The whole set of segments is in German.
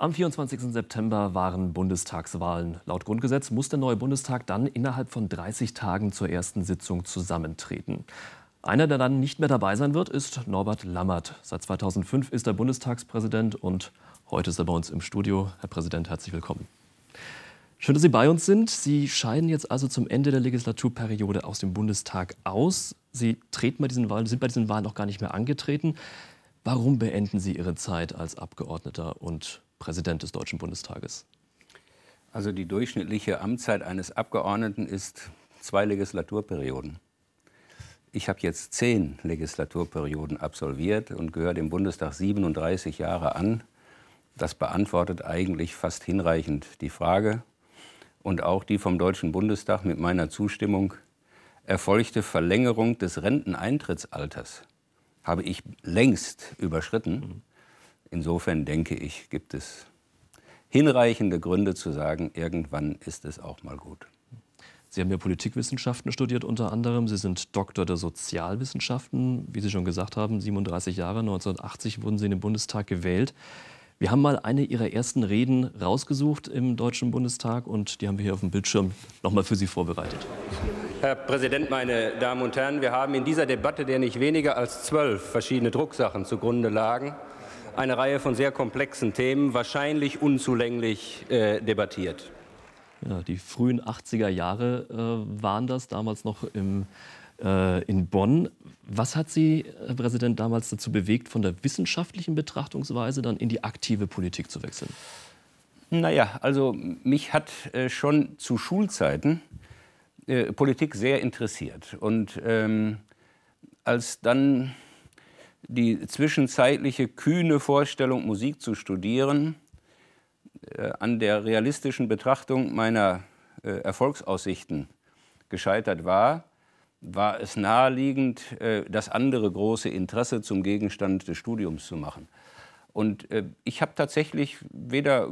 Am 24. September waren Bundestagswahlen. Laut Grundgesetz muss der neue Bundestag dann innerhalb von 30 Tagen zur ersten Sitzung zusammentreten. Einer, der dann nicht mehr dabei sein wird, ist Norbert Lammert. Seit 2005 ist er Bundestagspräsident und heute ist er bei uns im Studio. Herr Präsident, herzlich willkommen. Schön, dass Sie bei uns sind. Sie scheiden jetzt also zum Ende der Legislaturperiode aus dem Bundestag aus. Sie treten bei diesen Wahlen, sind bei diesen Wahlen noch gar nicht mehr angetreten. Warum beenden Sie Ihre Zeit als Abgeordneter und Präsident des Deutschen Bundestages? Also die durchschnittliche Amtszeit eines Abgeordneten ist zwei Legislaturperioden. Ich habe jetzt zehn Legislaturperioden absolviert und gehöre dem Bundestag 37 Jahre an. Das beantwortet eigentlich fast hinreichend die Frage und auch die vom Deutschen Bundestag mit meiner Zustimmung erfolgte Verlängerung des Renteneintrittsalters habe ich längst überschritten. Insofern denke ich, gibt es hinreichende Gründe zu sagen, irgendwann ist es auch mal gut. Sie haben ja Politikwissenschaften studiert unter anderem. Sie sind Doktor der Sozialwissenschaften. Wie Sie schon gesagt haben, 37 Jahre, 1980 wurden Sie in den Bundestag gewählt. Wir haben mal eine Ihrer ersten Reden rausgesucht im Deutschen Bundestag und die haben wir hier auf dem Bildschirm nochmal für Sie vorbereitet. Herr Präsident, meine Damen und Herren, wir haben in dieser Debatte, der nicht weniger als zwölf verschiedene Drucksachen zugrunde lagen, eine Reihe von sehr komplexen Themen wahrscheinlich unzulänglich äh, debattiert. Ja, die frühen 80er Jahre äh, waren das, damals noch im, äh, in Bonn. Was hat Sie, Herr Präsident, damals dazu bewegt, von der wissenschaftlichen Betrachtungsweise dann in die aktive Politik zu wechseln? Naja, also mich hat äh, schon zu Schulzeiten äh, Politik sehr interessiert. Und ähm, als dann die zwischenzeitliche kühne Vorstellung, Musik zu studieren, äh, an der realistischen Betrachtung meiner äh, Erfolgsaussichten gescheitert war, war es naheliegend, äh, das andere große Interesse zum Gegenstand des Studiums zu machen. Und äh, ich habe tatsächlich weder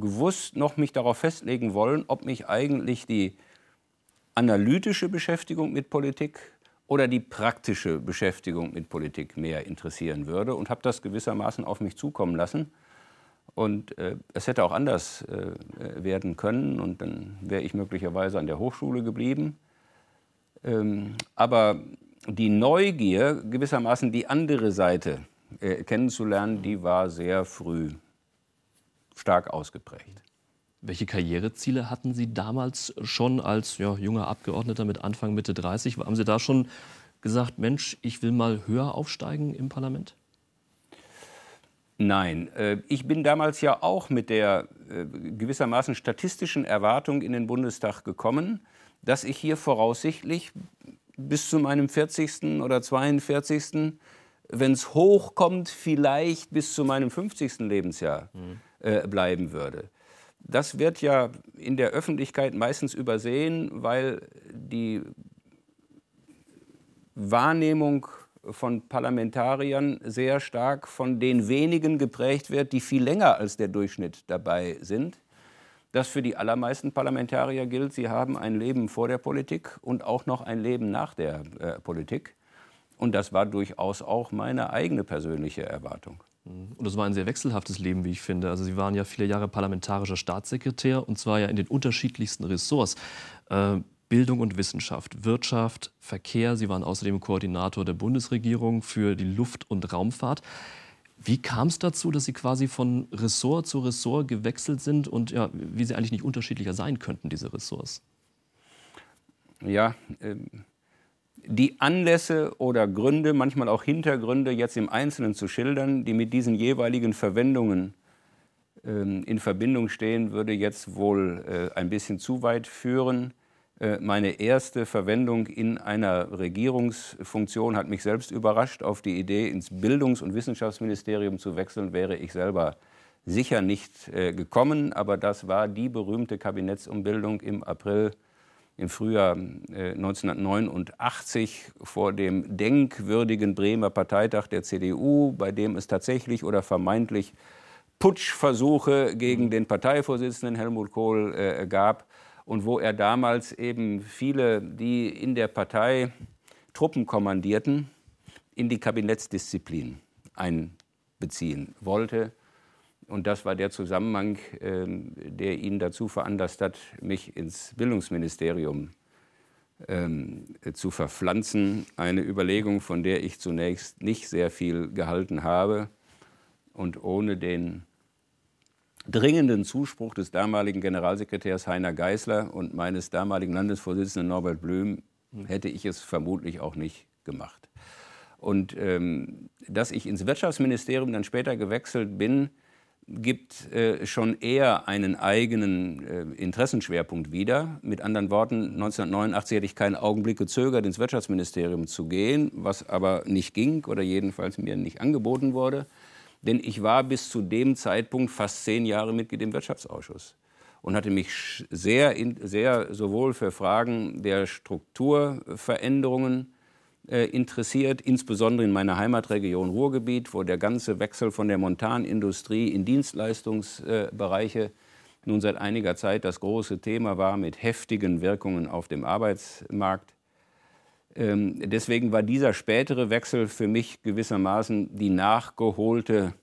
gewusst noch mich darauf festlegen wollen, ob mich eigentlich die analytische Beschäftigung mit Politik oder die praktische Beschäftigung mit Politik mehr interessieren würde und habe das gewissermaßen auf mich zukommen lassen. Und äh, es hätte auch anders äh, werden können und dann wäre ich möglicherweise an der Hochschule geblieben. Ähm, aber die Neugier, gewissermaßen die andere Seite äh, kennenzulernen, die war sehr früh stark ausgeprägt. Welche Karriereziele hatten Sie damals schon als ja, junger Abgeordneter mit Anfang, Mitte 30? Haben Sie da schon gesagt, Mensch, ich will mal höher aufsteigen im Parlament? Nein, äh, ich bin damals ja auch mit der äh, gewissermaßen statistischen Erwartung in den Bundestag gekommen, dass ich hier voraussichtlich bis zu meinem 40. oder 42. wenn es hochkommt, vielleicht bis zu meinem 50. Lebensjahr mhm. Äh, bleiben würde. Das wird ja in der Öffentlichkeit meistens übersehen, weil die Wahrnehmung von Parlamentariern sehr stark von den wenigen geprägt wird, die viel länger als der Durchschnitt dabei sind. Das für die allermeisten Parlamentarier gilt, sie haben ein Leben vor der Politik und auch noch ein Leben nach der äh, Politik. Und das war durchaus auch meine eigene persönliche Erwartung. Und das war ein sehr wechselhaftes Leben, wie ich finde. Also Sie waren ja viele Jahre parlamentarischer Staatssekretär und zwar ja in den unterschiedlichsten Ressorts. Äh, Bildung und Wissenschaft, Wirtschaft, Verkehr. Sie waren außerdem Koordinator der Bundesregierung für die Luft- und Raumfahrt. Wie kam es dazu, dass Sie quasi von Ressort zu Ressort gewechselt sind und ja, wie Sie eigentlich nicht unterschiedlicher sein könnten, diese Ressorts? Ja, ähm die Anlässe oder Gründe, manchmal auch Hintergründe jetzt im Einzelnen zu schildern, die mit diesen jeweiligen Verwendungen ähm, in Verbindung stehen, würde jetzt wohl äh, ein bisschen zu weit führen. Äh, meine erste Verwendung in einer Regierungsfunktion hat mich selbst überrascht. Auf die Idee, ins Bildungs- und Wissenschaftsministerium zu wechseln, wäre ich selber sicher nicht äh, gekommen. Aber das war die berühmte Kabinettsumbildung im April im Frühjahr 1989 äh, vor dem denkwürdigen Bremer Parteitag der CDU, bei dem es tatsächlich oder vermeintlich Putschversuche gegen mhm. den Parteivorsitzenden Helmut Kohl äh, gab und wo er damals eben viele, die in der Partei Truppen kommandierten, in die Kabinettsdisziplin einbeziehen wollte. Und das war der Zusammenhang, ähm, der ihn dazu veranlasst hat, mich ins Bildungsministerium ähm, zu verpflanzen. Eine Überlegung, von der ich zunächst nicht sehr viel gehalten habe und ohne den dringenden Zuspruch des damaligen Generalsekretärs Heiner Geißler und meines damaligen Landesvorsitzenden Norbert Blüm hätte ich es vermutlich auch nicht gemacht. Und ähm, dass ich ins Wirtschaftsministerium dann später gewechselt bin, gibt äh, schon eher einen eigenen äh, Interessenschwerpunkt wieder. Mit anderen Worten, 1989 hätte ich keinen Augenblick gezögert, ins Wirtschaftsministerium zu gehen, was aber nicht ging oder jedenfalls mir nicht angeboten wurde. Denn ich war bis zu dem Zeitpunkt fast zehn Jahre Mitglied im Wirtschaftsausschuss und hatte mich sehr, sehr sowohl für Fragen der Strukturveränderungen interessiert, insbesondere in meiner Heimatregion Ruhrgebiet, wo der ganze Wechsel von der Montanindustrie in Dienstleistungsbereiche nun seit einiger Zeit das große Thema war mit heftigen Wirkungen auf dem Arbeitsmarkt. Ähm, deswegen war dieser spätere Wechsel für mich gewissermaßen die nachgeholte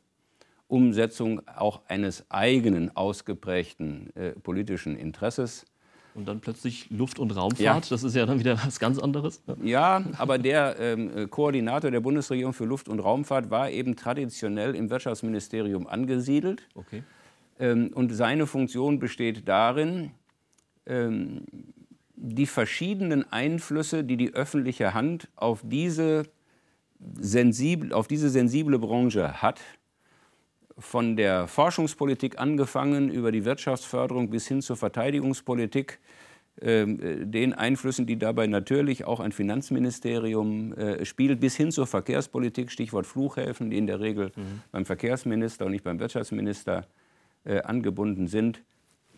Umsetzung auch eines eigenen ausgeprägten äh, politischen Interesses. Und dann plötzlich Luft- und Raumfahrt, ja. das ist ja dann wieder was ganz anderes. Ja, aber der ähm, Koordinator der Bundesregierung für Luft- und Raumfahrt war eben traditionell im Wirtschaftsministerium angesiedelt. Okay. Ähm, und seine Funktion besteht darin, ähm, die verschiedenen Einflüsse, die die öffentliche Hand auf diese, sensibel, auf diese sensible Branche hat, von der Forschungspolitik angefangen über die Wirtschaftsförderung bis hin zur Verteidigungspolitik, ähm, äh, den Einflüssen, die dabei natürlich auch ein Finanzministerium äh, spielt, bis hin zur Verkehrspolitik, Stichwort Flughäfen, die in der Regel mhm. beim Verkehrsminister und nicht beim Wirtschaftsminister äh, angebunden sind,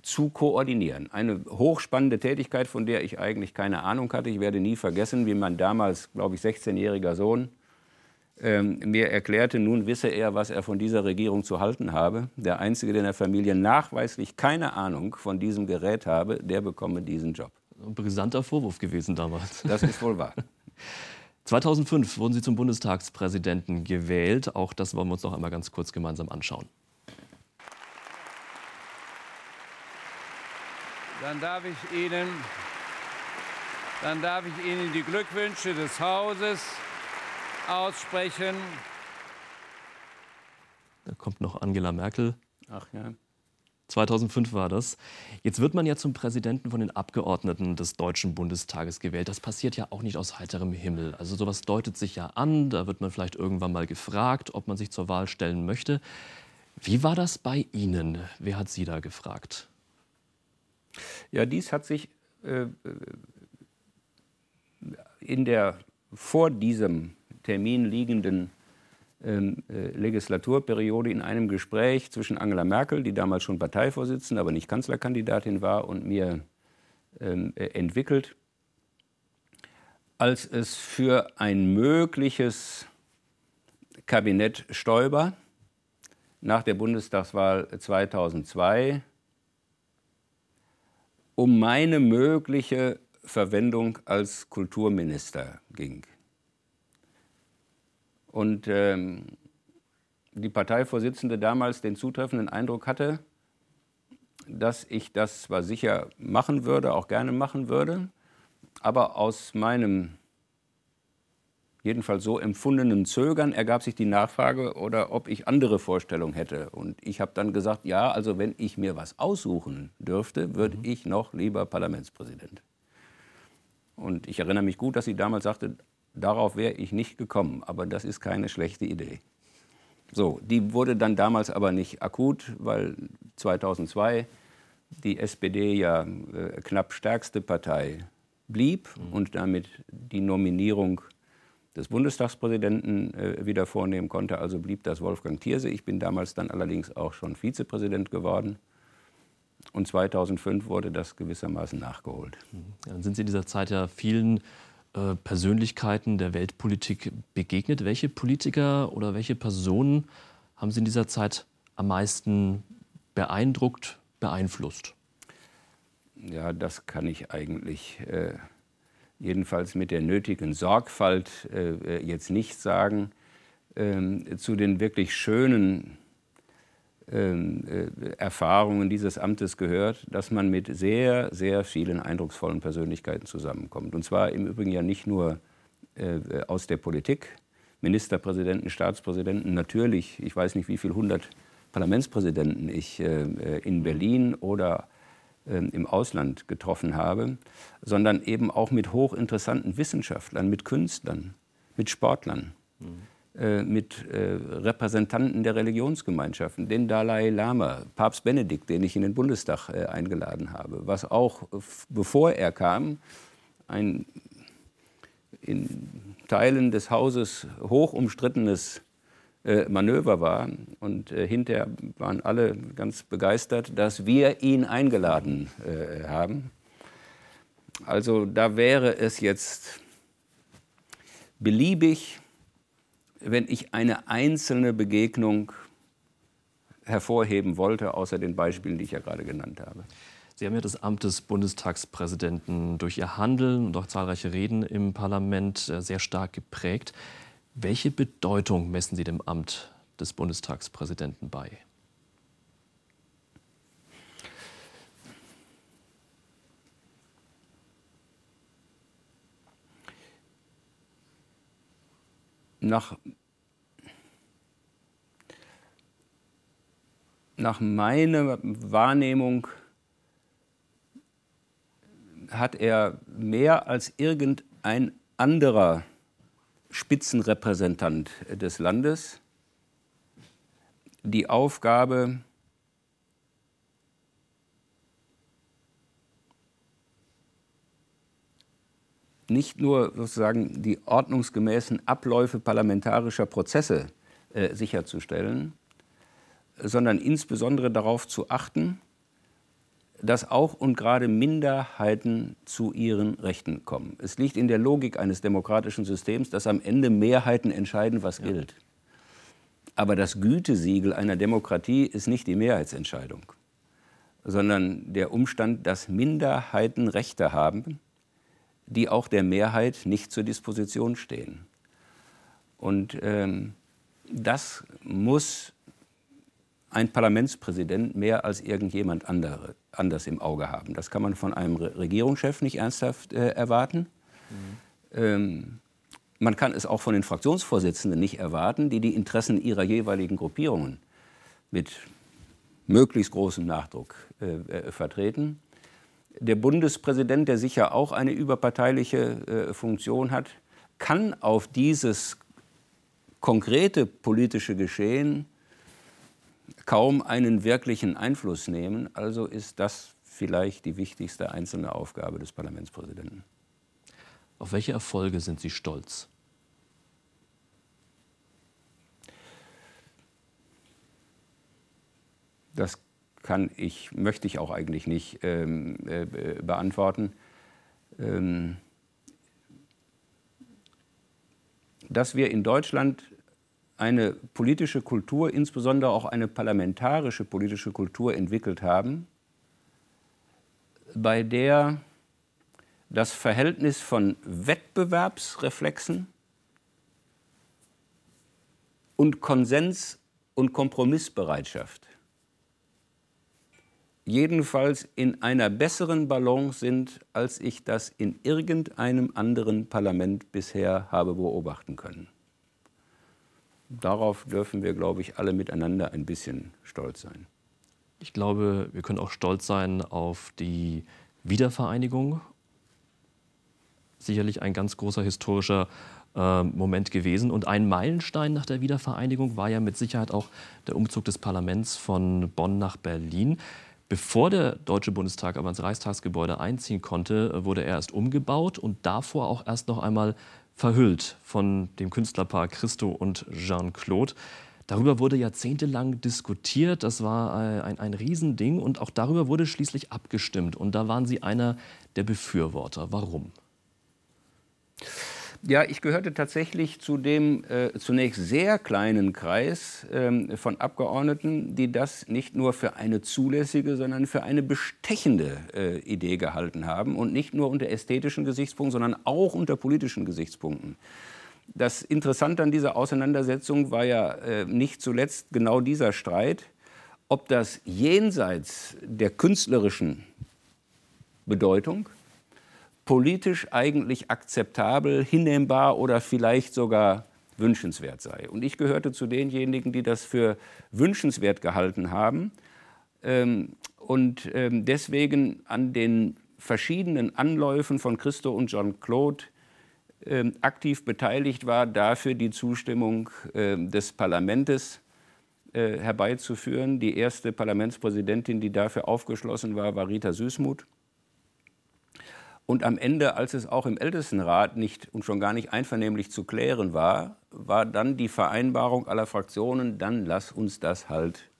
zu koordinieren. Eine hochspannende Tätigkeit, von der ich eigentlich keine Ahnung hatte. Ich werde nie vergessen, wie mein damals, glaube ich, 16-jähriger Sohn ähm, mir erklärte, nun wisse er, was er von dieser Regierung zu halten habe. Der Einzige, der in der Familie nachweislich keine Ahnung von diesem Gerät habe, der bekomme diesen Job. Ein brisanter Vorwurf gewesen damals. Das ist wohl wahr. 2005 wurden Sie zum Bundestagspräsidenten gewählt. Auch das wollen wir uns noch einmal ganz kurz gemeinsam anschauen. Dann darf ich Ihnen, dann darf ich Ihnen die Glückwünsche des Hauses aussprechen. Da kommt noch Angela Merkel. Ach ja. 2005 war das. Jetzt wird man ja zum Präsidenten von den Abgeordneten des Deutschen Bundestages gewählt. Das passiert ja auch nicht aus heiterem Himmel. Also sowas deutet sich ja an. Da wird man vielleicht irgendwann mal gefragt, ob man sich zur Wahl stellen möchte. Wie war das bei Ihnen? Wer hat Sie da gefragt? Ja, dies hat sich äh, in der vor diesem Termin liegenden ähm, äh, Legislaturperiode in einem Gespräch zwischen Angela Merkel, die damals schon Parteivorsitzende, aber nicht Kanzlerkandidatin war, und mir ähm, äh, entwickelt, als es für ein mögliches Kabinett Stoiber nach der Bundestagswahl 2002 um meine mögliche Verwendung als Kulturminister ging. Und ähm, die Parteivorsitzende damals den zutreffenden Eindruck hatte, dass ich das zwar sicher machen würde, auch gerne machen würde, aber aus meinem jedenfalls so empfundenen Zögern ergab sich die Nachfrage oder ob ich andere Vorstellungen hätte. Und ich habe dann gesagt, ja, also wenn ich mir was aussuchen dürfte, würde mhm. ich noch lieber Parlamentspräsident. Und ich erinnere mich gut, dass sie damals sagte, Darauf wäre ich nicht gekommen, aber das ist keine schlechte Idee. So, die wurde dann damals aber nicht akut, weil 2002 die SPD ja äh, knapp stärkste Partei blieb mhm. und damit die Nominierung des Bundestagspräsidenten äh, wieder vornehmen konnte. Also blieb das Wolfgang Thierse. Ich bin damals dann allerdings auch schon Vizepräsident geworden. Und 2005 wurde das gewissermaßen nachgeholt. Mhm. Dann sind Sie in dieser Zeit ja vielen äh, Persönlichkeiten der Weltpolitik begegnet. Welche Politiker oder welche Personen haben Sie in dieser Zeit am meisten beeindruckt, beeinflusst? Ja, das kann ich eigentlich äh, jedenfalls mit der nötigen Sorgfalt äh, jetzt nicht sagen. Ähm, zu den wirklich schönen Erfahrungen dieses Amtes gehört, dass man mit sehr, sehr vielen eindrucksvollen Persönlichkeiten zusammenkommt. Und zwar im Übrigen ja nicht nur äh, aus der Politik, Ministerpräsidenten, Staatspräsidenten, natürlich, ich weiß nicht, wie viele hundert Parlamentspräsidenten ich äh, in Berlin oder ähm, im Ausland getroffen habe, sondern eben auch mit hochinteressanten Wissenschaftlern, mit Künstlern, mit Sportlern. Mhm äh, mit äh, Repräsentanten der Religionsgemeinschaften, den Dalai Lama, Papst Benedikt, den ich in den Bundestag äh, eingeladen habe, was auch, bevor er kam, ein in Teilen des Hauses hoch umstrittenes Manöver war. Und hinterher waren alle ganz begeistert, dass wir ihn eingeladen haben. Also da wäre es jetzt beliebig, wenn ich eine einzelne Begegnung hervorheben wollte, außer den Beispielen, die ich ja gerade genannt habe. Sie haben ja das Amt des Bundestagspräsidenten durch Ihr Handeln und auch zahlreiche Reden im Parlament äh, sehr stark geprägt. Welche Bedeutung messen Sie dem Amt des Bundestagspräsidenten bei? Nach, nach meiner Wahrnehmung hat er mehr als irgendein anderer Spitzenrepräsentant des Landes die Aufgabe, nicht nur sozusagen die ordnungsgemäßen Abläufe parlamentarischer Prozesse äh, sicherzustellen, sondern insbesondere darauf zu achten, dass auch und gerade Minderheiten zu ihren Rechten kommen. Es liegt in der Logik eines demokratischen Systems, dass am Ende Mehrheiten entscheiden, was ja. gilt. Aber das Gütesiegel einer Demokratie ist nicht die Mehrheitsentscheidung, sondern der Umstand, dass Minderheiten Rechte haben die auch der Mehrheit nicht zur Disposition stehen. Und ähm, das muss ein Parlamentspräsident mehr als irgendjemand andere, anders im Auge haben. Das kann man von einem Regierungschef nicht ernsthaft äh, erwarten. Mhm. Ähm, man kann es auch von den Fraktionsvorsitzenden nicht erwarten, die die Interessen ihrer jeweiligen Gruppierungen mit möglichst großem Nachdruck äh, äh, vertreten der Bundespräsident, der sicher auch eine überparteiliche äh, Funktion hat, kann auf dieses konkrete politische Geschehen kaum einen wirklichen Einfluss nehmen. Also ist das vielleicht die wichtigste einzelne Aufgabe des Parlamentspräsidenten. Auf welche Erfolge sind Sie stolz? Das kann ich, möchte ich auch eigentlich nicht ähm, äh, beantworten. Ähm, dass wir in Deutschland eine politische Kultur, insbesondere auch eine parlamentarische politische Kultur entwickelt haben, bei der das Verhältnis von Wettbewerbsreflexen und Konsens- und Kompromissbereitschaft jedenfalls in einer besseren Balance sind, als ich das in irgendeinem anderen Parlament bisher habe beobachten können. Darauf dürfen wir, glaube ich, alle miteinander ein bisschen stolz sein. Ich glaube, wir können auch stolz sein auf die Wiedervereinigung. Sicherlich ein ganz großer historischer äh, Moment gewesen. Und ein Meilenstein nach der Wiedervereinigung war ja mit Sicherheit auch der Umzug des Parlaments von Bonn nach Berlin. Bevor der Deutsche Bundestag aber ins Reichstagsgebäude einziehen konnte, wurde er erst umgebaut und davor auch erst noch einmal verhüllt von dem Künstlerpaar Christo und Jean-Claude. Darüber wurde jahrzehntelang diskutiert, das war ein, ein Riesending und auch darüber wurde schließlich abgestimmt. Und da waren Sie einer der Befürworter. Warum? Ja, ich gehörte tatsächlich zu dem äh, zunächst sehr kleinen Kreis äh, von Abgeordneten, die das nicht nur für eine zulässige, sondern für eine bestechende äh, Idee gehalten haben. Und nicht nur unter ästhetischen Gesichtspunkten, sondern auch unter politischen Gesichtspunkten. Das Interessante an dieser Auseinandersetzung war ja äh, nicht zuletzt genau dieser Streit, ob das jenseits der künstlerischen Bedeutung politisch eigentlich akzeptabel, hinnehmbar oder vielleicht sogar wünschenswert sei. Und ich gehörte zu denjenigen, die das für wünschenswert gehalten haben ähm, und ähm, deswegen an den verschiedenen Anläufen von Christo und Jean-Claude ähm, aktiv beteiligt war, dafür die Zustimmung des Parlaments äh, herbeizuführen. Die erste Parlamentspräsidentin, die dafür aufgeschlossen war, war Rita Süßmuth. Und am Ende, als es auch im Ältestenrat nicht und schon gar nicht einvernehmlich zu klären war, war dann die Vereinbarung aller Fraktionen, dann lass uns das halt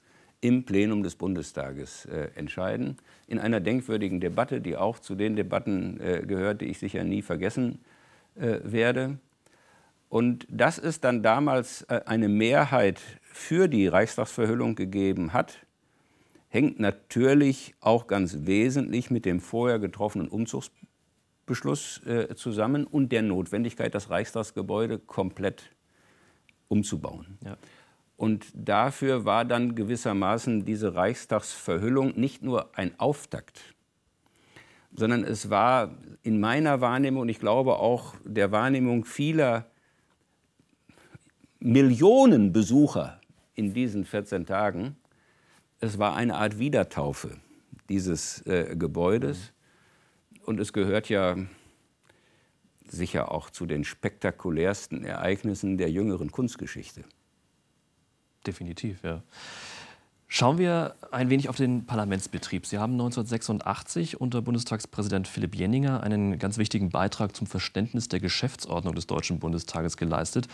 im Plenum des Bundestages äh, entscheiden. In einer denkwürdigen Debatte, die auch zu den Debatten äh, gehört, die ich sicher nie vergessen äh, werde. Und dass es dann damals äh, eine Mehrheit für die Reichstagsverhüllung gegeben hat, hängt natürlich auch ganz wesentlich mit dem vorher getroffenen Umzugsbeschluss äh, zusammen und der Notwendigkeit, das Reichstagsgebäude komplett umzubauen. Ja. Und dafür war dann gewissermaßen diese Reichstagsverhüllung nicht nur ein Auftakt, sondern es war in meiner Wahrnehmung und ich glaube auch der Wahrnehmung vieler Millionen Besucher in diesen 14 Tagen, es war eine Art Wiedertaufe dieses äh, Gebäudes. Und es gehört ja sicher auch zu den spektakulärsten Ereignissen der jüngeren Kunstgeschichte. Definitiv, ja. Schauen wir ein wenig auf den Parlamentsbetrieb. Sie haben 1986 unter Bundestagspräsident Philipp Jenninger einen ganz wichtigen Beitrag zum Verständnis der Geschäftsordnung des Deutschen Bundestages geleistet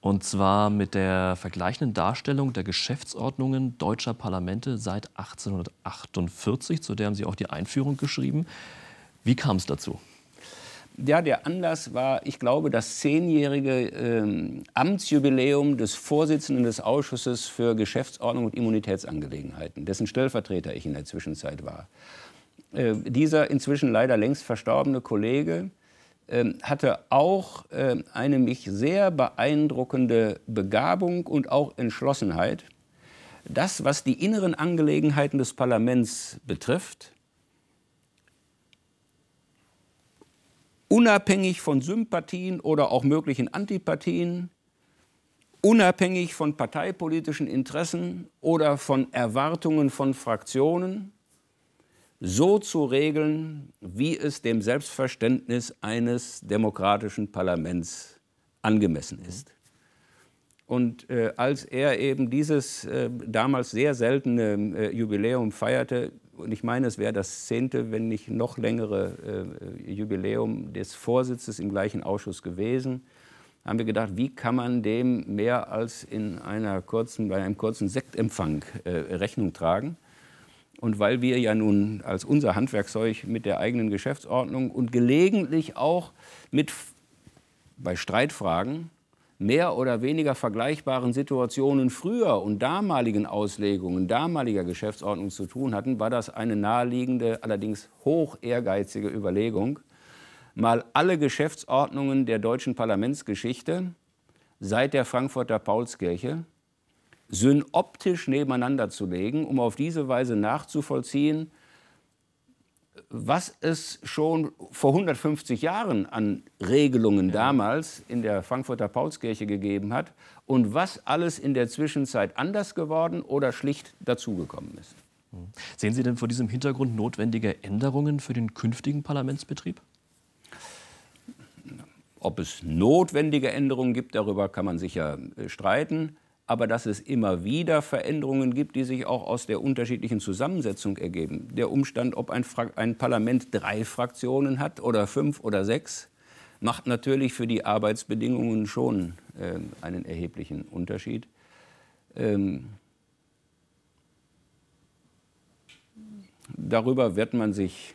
und zwar mit der vergleichenden Darstellung der Geschäftsordnungen deutscher Parlamente seit 1848, zu der haben Sie auch die Einführung geschrieben. Wie kam es dazu? Ja, der Anlass war, ich glaube, das zehnjährige ähm, Amtsjubiläum des Vorsitzenden des Ausschusses für Geschäftsordnung und Immunitätsangelegenheiten, dessen Stellvertreter ich in der Zwischenzeit war. Äh, dieser inzwischen leider längst verstorbene Kollege ähm, hatte auch ähm, eine mich sehr beeindruckende Begabung und auch Entschlossenheit, das, was die inneren Angelegenheiten des Parlaments betrifft, unabhängig von Sympathien oder auch möglichen Antipathien, unabhängig von parteipolitischen Interessen oder von Erwartungen von Fraktionen, so zu regeln, wie es dem Selbstverständnis eines demokratischen Parlaments angemessen ist. Und äh, als er eben dieses äh, damals sehr seltene äh, Jubiläum feierte, und ich meine, es wäre das zehnte, wenn nicht noch längere äh, Jubiläum des Vorsitzes im gleichen Ausschuss gewesen, haben wir gedacht, wie kann man dem mehr als in einer kurzen, bei einem kurzen Sektempfang äh, Rechnung tragen? Und weil wir ja nun als unser Handwerkszeug mit der eigenen Geschäftsordnung und gelegentlich auch mit bei Streitfragen mehr oder weniger vergleichbaren Situationen früher und damaligen Auslegungen damaliger Geschäftsordnung zu tun hatten, war das eine naheliegende, allerdings hoch ehrgeizige Überlegung, mal alle Geschäftsordnungen der deutschen Parlamentsgeschichte seit der Frankfurter Paulskirche synoptisch nebeneinander zu legen, um auf diese Weise nachzuvollziehen, was es schon vor 150 Jahren an Regelungen ja. damals in der Frankfurter Paulskirche gegeben hat und was alles in der Zwischenzeit anders geworden oder schlicht dazugekommen ist. Sehen Sie denn vor diesem Hintergrund notwendige Änderungen für den künftigen Parlamentsbetrieb? Ob es notwendige Änderungen gibt, darüber kann man sicher äh, streiten aber dass es immer wieder Veränderungen gibt, die sich auch aus der unterschiedlichen Zusammensetzung ergeben. Der Umstand, ob ein, ein Parlament drei Fraktionen hat oder fünf oder sechs, macht natürlich für die Arbeitsbedingungen schon äh, einen erheblichen Unterschied. Ähm, darüber wird man sich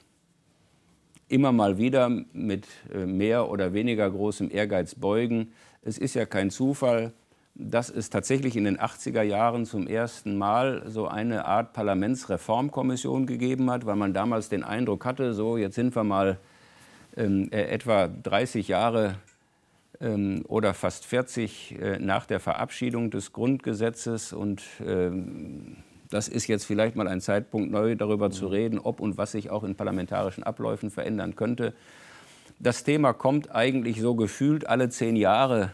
immer mal wieder mit äh, mehr oder weniger großem Ehrgeiz beugen. Es ist ja kein Zufall, dass es tatsächlich in den 80er Jahren zum ersten Mal so eine Art Parlamentsreformkommission gegeben hat, weil man damals den Eindruck hatte, so jetzt sind wir mal ähm, äh, etwa 30 Jahre ähm, oder fast 40 äh, nach der Verabschiedung des Grundgesetzes und ähm, das ist jetzt vielleicht mal ein Zeitpunkt, neu darüber zu reden, ob und was sich auch in parlamentarischen Abläufen verändern könnte. Das Thema kommt eigentlich so gefühlt alle zehn Jahre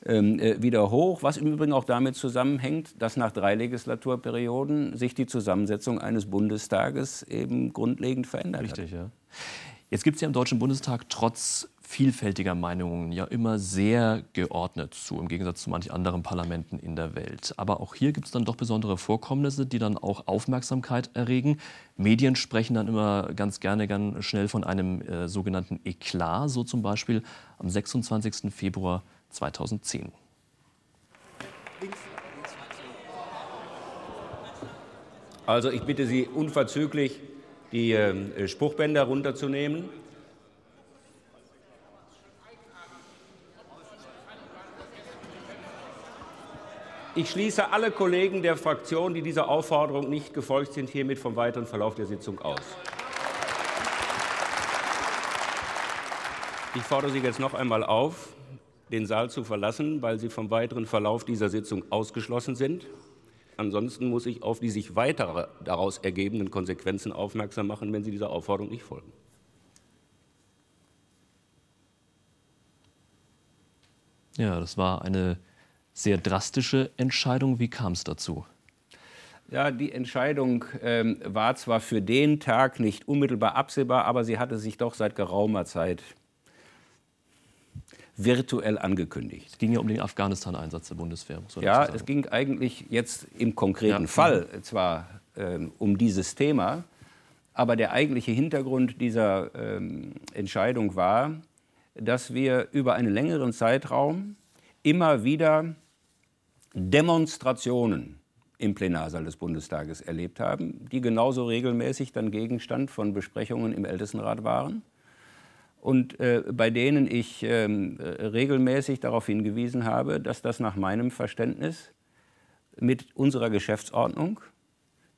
wieder hoch, was im Übrigen auch damit zusammenhängt, dass nach drei Legislaturperioden sich die Zusammensetzung eines Bundestages eben grundlegend verändert Richtig, hat. ja. Jetzt gibt es ja im Deutschen Bundestag trotz vielfältiger Meinungen ja immer sehr geordnet zu, im Gegensatz zu manch anderen Parlamenten in der Welt. Aber auch hier gibt es dann doch besondere Vorkommnisse, die dann auch Aufmerksamkeit erregen. Medien sprechen dann immer ganz gerne ganz schnell von einem äh, sogenannten Eklat, so zum Beispiel am 26. Februar 2010. Also ich bitte Sie unverzüglich, die äh, Spruchbänder runterzunehmen. Ich schließe alle Kollegen der Fraktion, die dieser Aufforderung nicht gefolgt sind, hiermit vom weiteren Verlauf der Sitzung aus. Ich fordere Sie jetzt noch einmal auf, den Saal zu verlassen, weil Sie vom weiteren Verlauf dieser Sitzung ausgeschlossen sind. Ansonsten muss ich auf die sich weitere daraus ergebenden Konsequenzen aufmerksam machen, wenn Sie dieser Aufforderung nicht folgen. Ja, das war eine sehr drastische Entscheidung. Wie kam es dazu? Ja, die Entscheidung ähm, war zwar für den Tag nicht unmittelbar absehbar, aber sie hatte sich doch seit geraumer Zeit virtuell angekündigt. Es ging ja um den Afghanistan-Einsatz der Bundeswehr. ja, es ging eigentlich jetzt im konkreten ja. Fall zwar ähm, um dieses Thema, aber der eigentliche Hintergrund dieser ähm, Entscheidung war, dass wir über einen längeren Zeitraum immer wieder Demonstrationen im Plenarsaal des Bundestages erlebt haben, die genauso regelmäßig dann Gegenstand von Besprechungen im Ältestenrat waren und äh, bei denen ich äh, regelmäßig darauf hingewiesen habe, dass das nach meinem Verständnis mit unserer Geschäftsordnung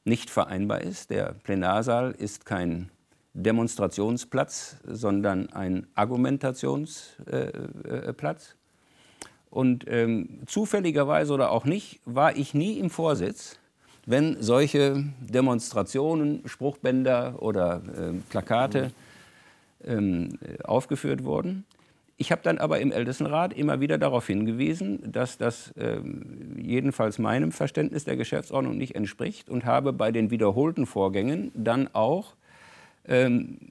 nicht vereinbar ist. Der Plenarsaal ist kein Demonstrationsplatz, sondern ein Argumentationsplatz. Äh, äh und ähm, zufälligerweise oder auch nicht, war ich nie im Vorsitz, wenn solche Demonstrationen, Spruchbänder oder äh, Plakate ähm, aufgeführt wurden. Ich habe dann aber im Ältestenrat immer wieder darauf hingewiesen, dass das ähm, jedenfalls meinem Verständnis der Geschäftsordnung nicht entspricht und habe bei den wiederholten Vorgängen dann auch ähm,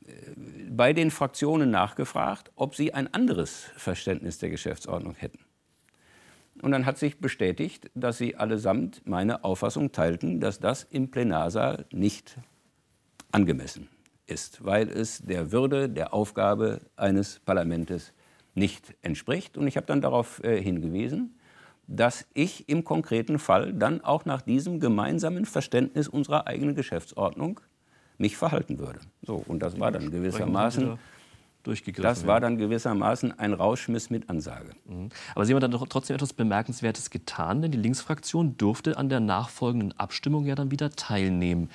bei den Fraktionen nachgefragt, ob sie ein anderes Verständnis der Geschäftsordnung hätten. Und dann hat sich bestätigt, dass sie allesamt meine Auffassung teilten, dass das im Plenarsaal nicht angemessen ist, weil es der Würde, der Aufgabe eines Parlaments nicht entspricht. Und ich habe dann darauf äh, hingewiesen, dass ich im konkreten Fall dann auch nach diesem gemeinsamen Verständnis unserer eigenen Geschäftsordnung mich verhalten würde. So, und das war dann gewissermaßen. Das war dann gewissermaßen ein Rauschmiss mit Ansage. Mhm. Aber Sie haben dann doch trotzdem etwas Bemerkenswertes getan, denn die Linksfraktion durfte an der nachfolgenden Abstimmung ja dann wieder teilnehmen.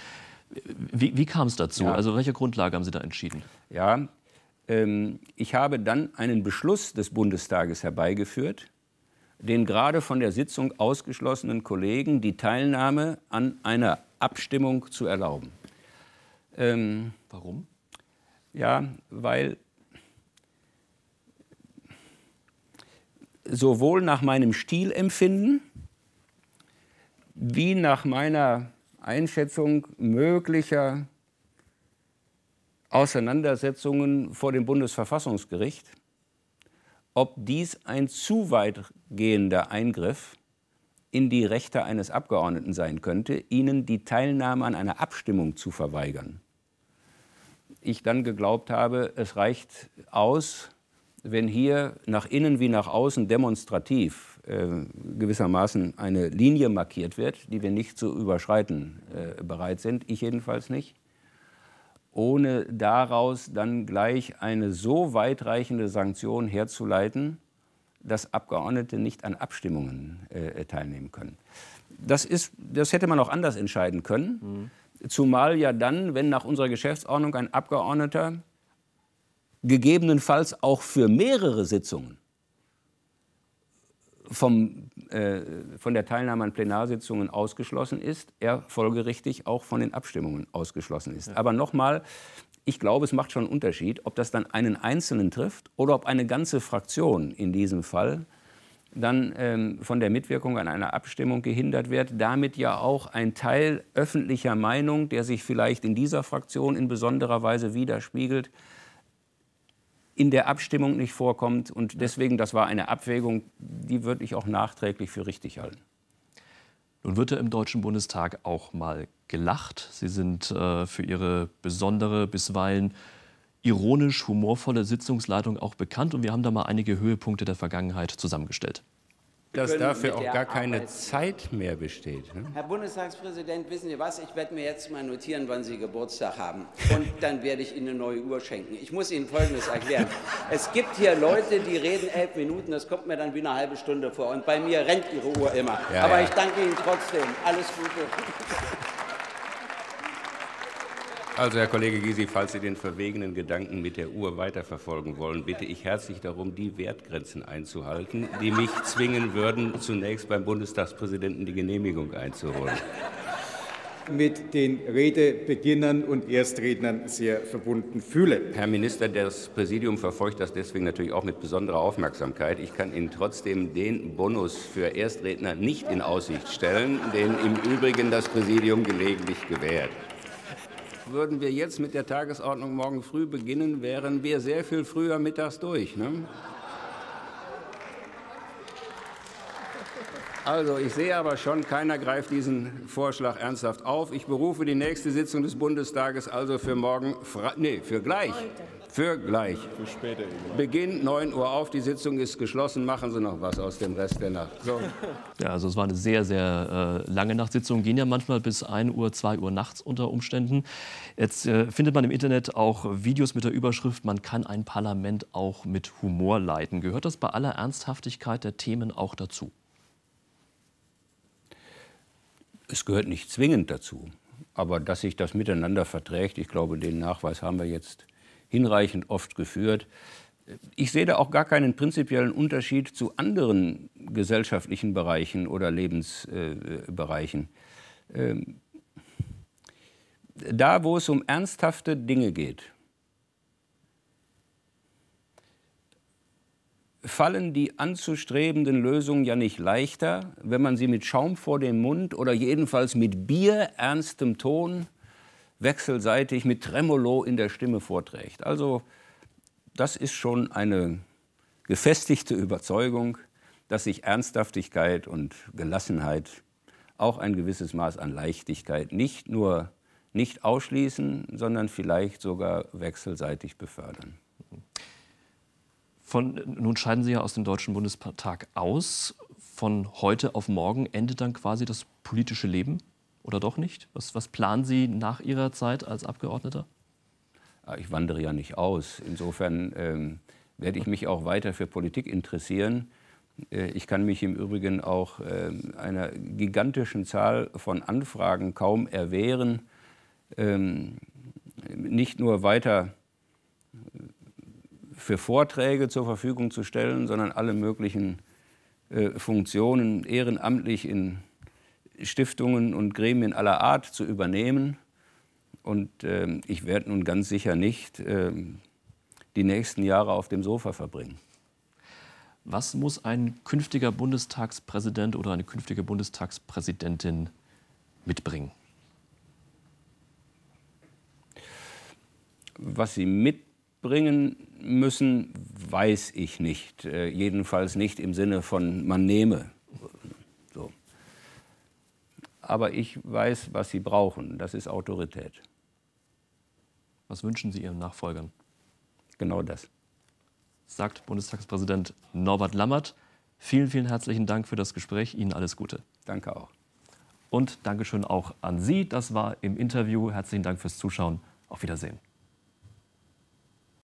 Wie, wie kam es dazu? Ja. Also welche Grundlage haben Sie da entschieden? Ja, ähm, ich habe dann einen Beschluss des Bundestages herbeigeführt, den gerade von der Sitzung ausgeschlossenen Kollegen die Teilnahme an einer Abstimmung zu erlauben. Ähm, Warum? Ja, weil sowohl nach meinem Stilempfinden wie nach meiner Einschätzung möglicher Auseinandersetzungen vor dem Bundesverfassungsgericht, ob dies ein zu weitgehender Eingriff in die Rechte eines Abgeordneten sein könnte, ihnen die Teilnahme an einer Abstimmung zu verweigern. Ich dann geglaubt habe, es reicht aus, wenn hier nach innen wie nach außen demonstrativ äh, gewissermaßen eine Linie markiert wird, die wir nicht zu überschreiten äh, bereit sind, ich jedenfalls nicht, ohne daraus dann gleich eine so weitreichende Sanktion herzuleiten, dass Abgeordnete nicht an Abstimmungen äh, teilnehmen können. Das, ist, das hätte man auch anders entscheiden können, mhm. zumal ja dann, wenn nach unserer Geschäftsordnung ein Abgeordneter gegebenenfalls auch für mehrere Sitzungen vom äh, von der Teilnahme an Plenarsitzungen ausgeschlossen ist, er folgerichtig auch von den Abstimmungen ausgeschlossen ist. Ja. Aber nochmal, ich glaube, es macht schon einen Unterschied, ob das dann einen Einzelnen trifft oder ob eine ganze Fraktion in diesem Fall dann ähm, von der Mitwirkung an einer Abstimmung gehindert wird, damit ja auch ein Teil öffentlicher Meinung, der sich vielleicht in dieser Fraktion in besonderer Weise widerspiegelt, in der Abstimmung nicht vorkommt. Und deswegen, das war eine Abwägung, die würde ich auch nachträglich für richtig halten. Nun wird ja im Deutschen Bundestag auch mal gelacht. Sie sind äh, für Ihre besondere, bisweilen ironisch humorvolle Sitzungsleitung auch bekannt. Und wir haben da mal einige Höhepunkte der Vergangenheit zusammengestellt dass dafür auch gar keine Arbeit Zeit mehr besteht. Ne? Herr Bundestagspräsident, wissen Sie was? Ich werde mir jetzt mal notieren, wann Sie Geburtstag haben. Und dann werde ich Ihnen eine neue Uhr schenken. Ich muss Ihnen Folgendes erklären. Es gibt hier Leute, die reden elf Minuten, das kommt mir dann wie eine halbe Stunde vor. Und bei mir rennt Ihre Uhr immer. Ja, Aber ja. ich danke Ihnen trotzdem. Alles Gute. Also, Herr Kollege Gysi, falls Sie den verwegenen Gedanken mit der Uhr weiterverfolgen wollen, bitte ich herzlich darum, die Wertgrenzen einzuhalten, die mich zwingen würden, zunächst beim Bundestagspräsidenten die Genehmigung einzuholen. Mit den Redebeginnern und Erstrednern sehr verbunden fühle. Herr Minister, das Präsidium verfolgt das deswegen natürlich auch mit besonderer Aufmerksamkeit. Ich kann Ihnen trotzdem den Bonus für Erstredner nicht in Aussicht stellen, den im Übrigen das Präsidium gelegentlich gewährt. Würden wir jetzt mit der Tagesordnung morgen früh beginnen, wären wir sehr viel früher mittags durch. Ne? Also, ich sehe aber schon, keiner greift diesen Vorschlag ernsthaft auf. Ich berufe die nächste Sitzung des Bundestages also für morgen, nee, für gleich. Für gleich. Für später. Beginn 9 Uhr auf, die Sitzung ist geschlossen. Machen Sie noch was aus dem Rest der Nacht. So. Ja, also es war eine sehr, sehr äh, lange Nachtsitzung. Gehen ja manchmal bis 1 Uhr, 2 Uhr nachts unter Umständen. Jetzt äh, findet man im Internet auch Videos mit der Überschrift, man kann ein Parlament auch mit Humor leiten. Gehört das bei aller Ernsthaftigkeit der Themen auch dazu? Es gehört nicht zwingend dazu. Aber dass sich das miteinander verträgt, ich glaube, den Nachweis haben wir jetzt hinreichend oft geführt. Ich sehe da auch gar keinen prinzipiellen Unterschied zu anderen gesellschaftlichen Bereichen oder Lebensbereichen. Ähm, da, wo es um ernsthafte Dinge geht, fallen die anzustrebenden Lösungen ja nicht leichter, wenn man sie mit Schaum vor dem Mund oder jedenfalls mit bierernstem Ton wechselseitig mit Tremolo in der Stimme vorträgt. Also das ist schon eine gefestigte Überzeugung, dass sich Ernsthaftigkeit und Gelassenheit auch ein gewisses Maß an Leichtigkeit nicht nur nicht ausschließen, sondern vielleicht sogar wechselseitig befördern. Von, nun scheiden Sie ja aus dem Deutschen Bundestag aus. Von heute auf morgen endet dann quasi das politische Leben oder doch nicht? Was, was planen Sie nach Ihrer Zeit als Abgeordneter? Ah, ich wandere ja nicht aus. Insofern ähm, werde ich mich auch weiter für Politik interessieren. Äh, ich kann mich im Übrigen auch äh, einer gigantischen Zahl von Anfragen kaum erwehren, ähm, nicht nur weiter für Vorträge zur Verfügung zu stellen, sondern alle möglichen äh, Funktionen ehrenamtlich in Stiftungen und Gremien aller Art zu übernehmen. Und äh, ich werde nun ganz sicher nicht äh, die nächsten Jahre auf dem Sofa verbringen. Was muss ein künftiger Bundestagspräsident oder eine künftige Bundestagspräsidentin mitbringen? Was sie mitbringen, bringen müssen, weiß ich nicht. Äh, jedenfalls nicht im Sinne von man nehme. So. Aber ich weiß, was sie brauchen. Das ist Autorität. Was wünschen Sie Ihren Nachfolgern? Genau das. Sagt Bundestagspräsident Norbert Lammert. Vielen, vielen herzlichen Dank für das Gespräch. Ihnen alles Gute. Danke auch. Und Dankeschön auch an Sie. Das war im Interview. Herzlichen Dank fürs Zuschauen. Auf Wiedersehen.